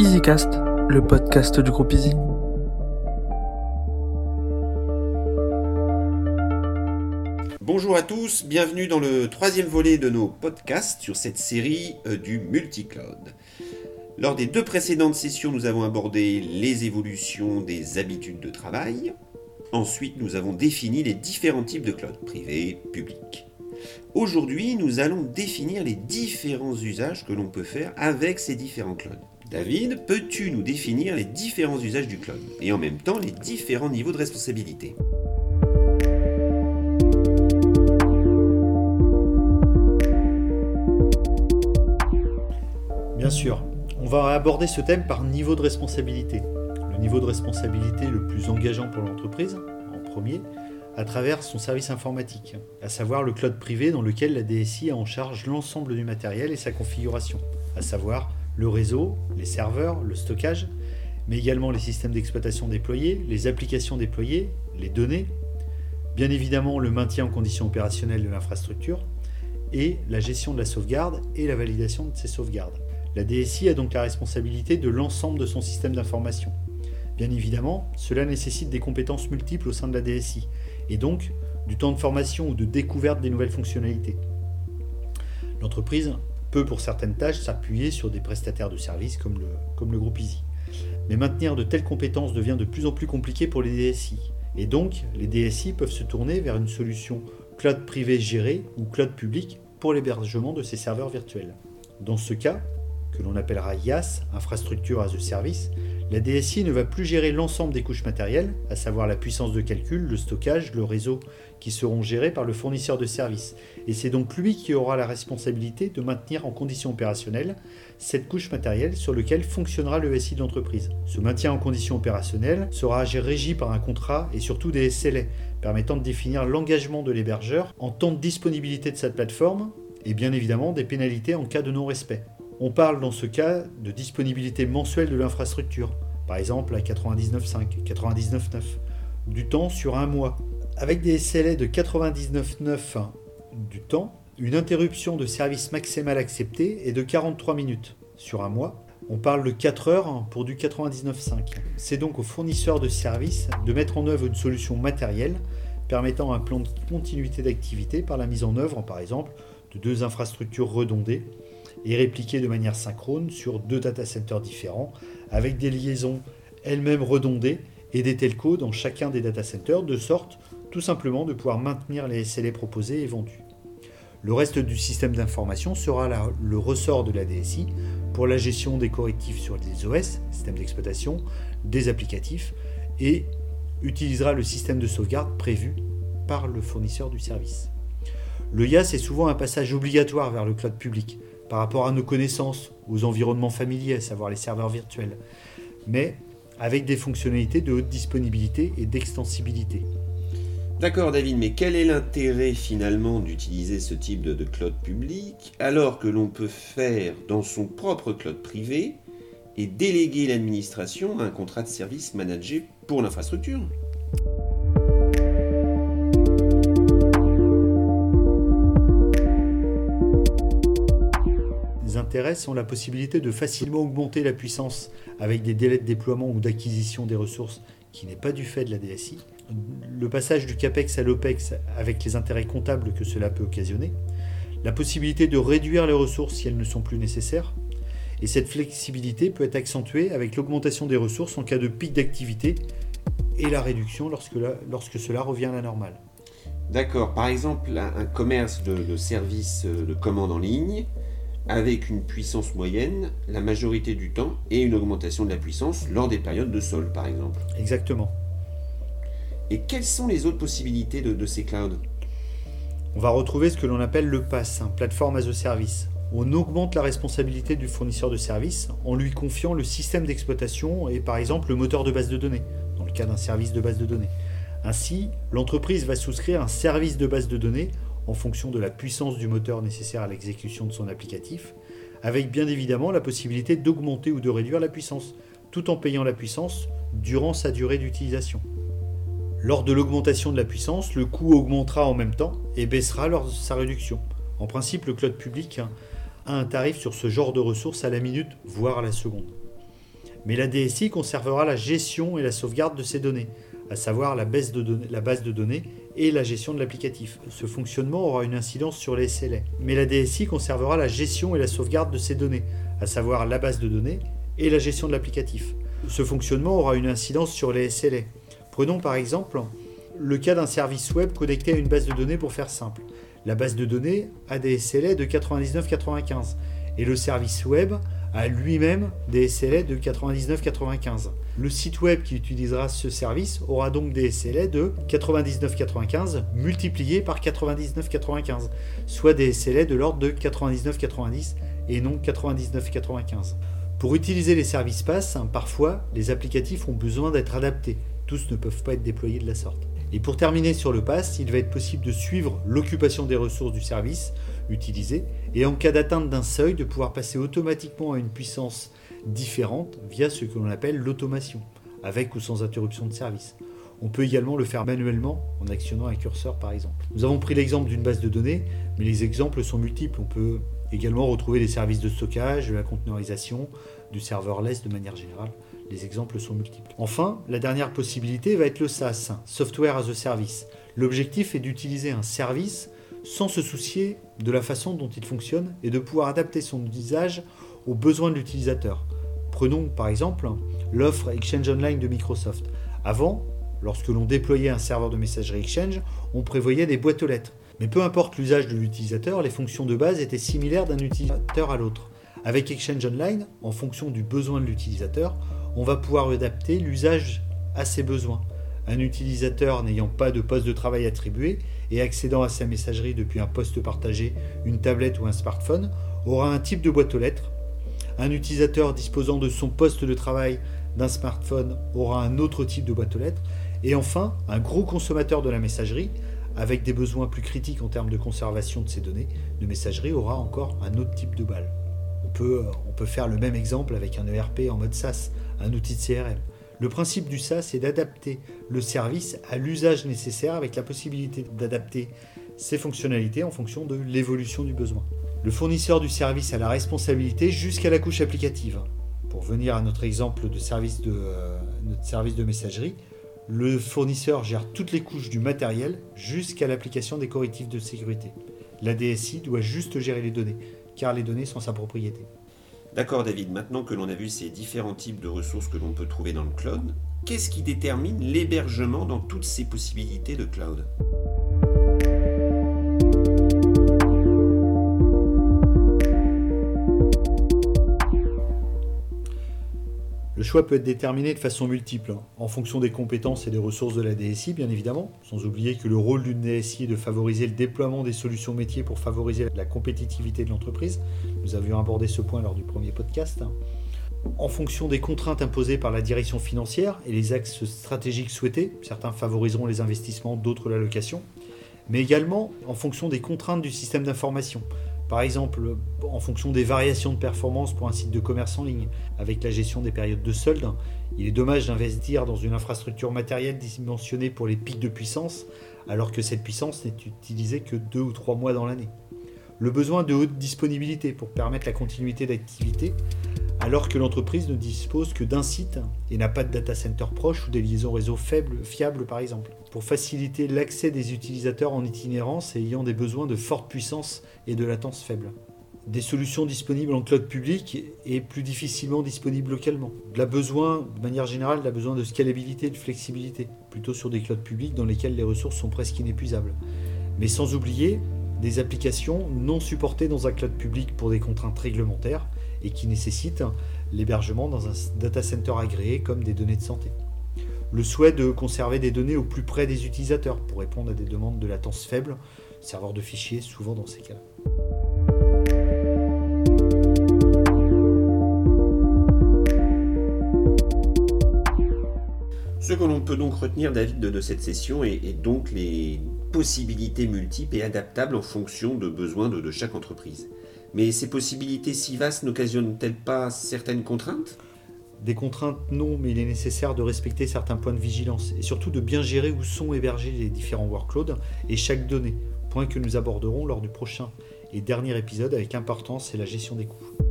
EasyCast, le podcast du groupe Easy. Bonjour à tous, bienvenue dans le troisième volet de nos podcasts sur cette série euh, du multicloud. Lors des deux précédentes sessions, nous avons abordé les évolutions des habitudes de travail. Ensuite, nous avons défini les différents types de cloud, privé, public. Aujourd'hui, nous allons définir les différents usages que l'on peut faire avec ces différents clouds. David, peux-tu nous définir les différents usages du cloud et en même temps les différents niveaux de responsabilité? Bien sûr, on va aborder ce thème par niveau de responsabilité. Le niveau de responsabilité le plus engageant pour l'entreprise, en premier, à travers son service informatique, à savoir le cloud privé dans lequel la DSI a en charge l'ensemble du matériel et sa configuration, à savoir le réseau, les serveurs, le stockage, mais également les systèmes d'exploitation déployés, les applications déployées, les données, bien évidemment le maintien en condition opérationnelle de l'infrastructure, et la gestion de la sauvegarde et la validation de ces sauvegardes. La DSI a donc la responsabilité de l'ensemble de son système d'information. Bien évidemment, cela nécessite des compétences multiples au sein de la DSI, et donc du temps de formation ou de découverte des nouvelles fonctionnalités. L'entreprise peut pour certaines tâches s'appuyer sur des prestataires de services comme le, groupe Easy. Mais maintenir de telles compétences devient de plus en plus compliqué pour les DSI. Et donc, les DSI peuvent se tourner vers une solution cloud privé géré ou cloud public pour l'hébergement de ces serveurs virtuels. Dans ce cas, que l'on appellera IaaS, Infrastructure as a Service, la DSI ne va plus gérer l'ensemble des couches matérielles, à savoir la puissance de calcul, le stockage, le réseau, qui seront gérés par le fournisseur de services. Et c'est donc lui qui aura la responsabilité de maintenir en condition opérationnelle cette couche matérielle sur laquelle fonctionnera le SI de l'entreprise. Ce maintien en condition opérationnelle sera régi par un contrat et surtout des SLA, permettant de définir l'engagement de l'hébergeur en temps de disponibilité de cette plateforme et bien évidemment des pénalités en cas de non-respect. On parle dans ce cas de disponibilité mensuelle de l'infrastructure, par exemple à 99.5, 99.9, du temps sur un mois. Avec des SLA de 99.9 du temps, une interruption de service maximale acceptée est de 43 minutes sur un mois. On parle de 4 heures pour du 99.5. C'est donc au fournisseur de services de mettre en œuvre une solution matérielle permettant un plan de continuité d'activité par la mise en œuvre, par exemple, de deux infrastructures redondées et répliquées de manière synchrone sur deux data centers différents, avec des liaisons elles-mêmes redondées et des telcos dans chacun des data centers, de sorte tout simplement de pouvoir maintenir les SLA proposés et vendus. Le reste du système d'information sera le ressort de la DSI pour la gestion des correctifs sur les OS, système d'exploitation, des applicatifs, et utilisera le système de sauvegarde prévu par le fournisseur du service. Le IaaS est souvent un passage obligatoire vers le cloud public, par rapport à nos connaissances, aux environnements familiers, à savoir les serveurs virtuels, mais avec des fonctionnalités de haute disponibilité et d'extensibilité. D'accord David, mais quel est l'intérêt finalement d'utiliser ce type de, de, cloud public alors que l'on peut faire dans son propre cloud privé et déléguer l'administration à un contrat de service managé pour l'infrastructure? Intérêts sont la possibilité de facilement augmenter la puissance avec des délais de déploiement ou d'acquisition des ressources qui n'est pas du fait de la DSI, le passage du CAPEX à l'OPEX avec les intérêts comptables que cela peut occasionner, la possibilité de réduire les ressources si elles ne sont plus nécessaires, et cette flexibilité peut être accentuée avec l'augmentation des ressources en cas de pic d'activité et la réduction lorsque, lorsque cela revient à la normale. D'accord, par exemple un commerce de, de services de commande en ligne avec une puissance moyenne la majorité du temps et une augmentation de la puissance lors des périodes de sol, par exemple. Exactement. Et quelles sont les autres possibilités de, ces clouds? On va retrouver ce que l'on appelle le PaaS, un plateforme as a service. On augmente la responsabilité du fournisseur de service en lui confiant le système d'exploitation et par exemple le moteur de base de données, dans le cas d'un service de base de données. Ainsi, l'entreprise va souscrire un service de base de données en fonction de la puissance du moteur nécessaire à l'exécution de son applicatif, avec bien évidemment la possibilité d'augmenter ou de réduire la puissance, tout en payant la puissance durant sa durée d'utilisation. Lors de l'augmentation de la puissance, le coût augmentera en même temps et baissera lors de sa réduction. En principe, le cloud public a un tarif sur ce genre de ressources à la minute, voire à la seconde. Mais la DSI conservera la gestion et la sauvegarde de ces données, à savoir la, base de données, la base de données et la gestion de l'applicatif. Ce fonctionnement aura une incidence sur les SLA. Mais la DSI conservera la gestion et la sauvegarde de ces données, à savoir la base de données et la gestion de l'applicatif. Ce fonctionnement aura une incidence sur les SLA. Prenons par exemple le cas d'un service web connecté à une base de données pour faire simple. La base de données a des SLA de 99-95 et le service web a lui-même des SLA de 99-95. Le site web qui utilisera ce service aura donc des SLA de 99-95 multipliés par 99-95, soit des SLA de l'ordre de 99-90 et non 99-95. Pour utiliser les services PASS, parfois les applicatifs ont besoin d'être adaptés. Tous ne peuvent pas être déployés de la sorte. Et pour terminer sur le pass, il va être possible de suivre l'occupation des ressources du service utilisé et en cas d'atteinte d'un seuil de pouvoir passer automatiquement à une puissance différente via ce que l'on appelle l'automation, avec ou sans interruption de service. On peut également le faire manuellement en actionnant un curseur par exemple. Nous avons pris l'exemple d'une base de données, mais les exemples sont multiples. On peut également retrouver les services de stockage, de la conteneurisation, du serverless de manière générale. Les exemples sont multiples. Enfin, la dernière possibilité va être le SaaS, Software as a Service. L'objectif est d'utiliser un service sans se soucier de la façon dont il fonctionne et de pouvoir adapter son usage aux besoins de l'utilisateur. Prenons par exemple l'offre Exchange Online de Microsoft. Avant, lorsque l'on déployait un serveur de messagerie Exchange, on prévoyait des boîtes aux lettres. Mais peu importe l'usage de l'utilisateur, les fonctions de base étaient similaires d'un utilisateur à l'autre. Avec Exchange Online, en fonction du besoin de l'utilisateur, on va pouvoir adapter l'usage à ses besoins. Un utilisateur n'ayant pas de poste de travail attribué et accédant à sa messagerie depuis un poste partagé, une tablette ou un smartphone aura un type de boîte aux lettres. Un utilisateur disposant de son poste de travail d'un smartphone aura un autre type de boîte aux lettres. Et enfin, un gros consommateur de la messagerie, avec des besoins plus critiques en termes de conservation de ses données de messagerie, aura encore un autre type de balle. On peut, peut faire le même exemple avec un ERP en mode SaaS un outil de CRM. Le principe du SaaS c'est d'adapter le service à l'usage nécessaire avec la possibilité d'adapter ses fonctionnalités en fonction de l'évolution du besoin. Le fournisseur du service a la responsabilité jusqu'à la couche applicative. Pour venir à notre exemple de service de, euh, notre service de messagerie, le fournisseur gère toutes les couches du matériel jusqu'à l'application des correctifs de sécurité. La DSI doit juste gérer les données, car les données sont sa propriété. D'accord David, maintenant que l'on a vu ces différents types de ressources que l'on peut trouver dans le cloud, qu'est-ce qui détermine l'hébergement dans toutes ces possibilités de cloud? Le choix peut être déterminé de façon multiple, hein, en fonction des compétences et des ressources de la DSI, bien évidemment, sans oublier que le rôle d'une DSI est de favoriser le déploiement des solutions métiers pour favoriser la compétitivité de l'entreprise. Nous avions abordé ce point lors du premier podcast. Hein. En fonction des contraintes imposées par la direction financière et les axes stratégiques souhaités, certains favoriseront les investissements, d'autres l'allocation, mais également en fonction des contraintes du système d'information. Par exemple, en fonction des variations de performance pour un site de commerce en ligne, avec la gestion des périodes de solde, il est dommage d'investir dans une infrastructure matérielle dimensionnée pour les pics de puissance, alors que cette puissance n'est utilisée que deux ou trois mois dans l'année. Le besoin de haute disponibilité pour permettre la continuité d'activité, alors que l'entreprise ne dispose que d'un site et n'a pas de data center proche ou des liaisons réseau faibles, fiables par exemple pour faciliter l'accès des utilisateurs en itinérance et ayant des besoins de forte puissance et de latence faible. Des solutions disponibles en cloud public et plus difficilement disponibles localement. De de manière générale, de besoin de scalabilité et de flexibilité, plutôt sur des clouds publics dans lesquels les ressources sont presque inépuisables. Mais sans oublier des applications non supportées dans un cloud public pour des contraintes réglementaires et qui nécessitent l'hébergement dans un data center agréé comme des données de santé le souhait de conserver des données au plus près des utilisateurs pour répondre à des demandes de latence faible, serveur de fichiers souvent dans ces cas-là. Ce que l'on peut donc retenir, David, de, cette session est, donc les possibilités multiples et adaptables en fonction de besoins de chaque entreprise. Mais ces possibilités si vastes n'occasionnent-elles pas certaines contraintes? Des contraintes, non, mais il est nécessaire de respecter certains points de vigilance et surtout de bien gérer où sont hébergés les différents workloads et chaque donnée, point que nous aborderons lors du prochain et dernier épisode avec importance et la gestion des coûts.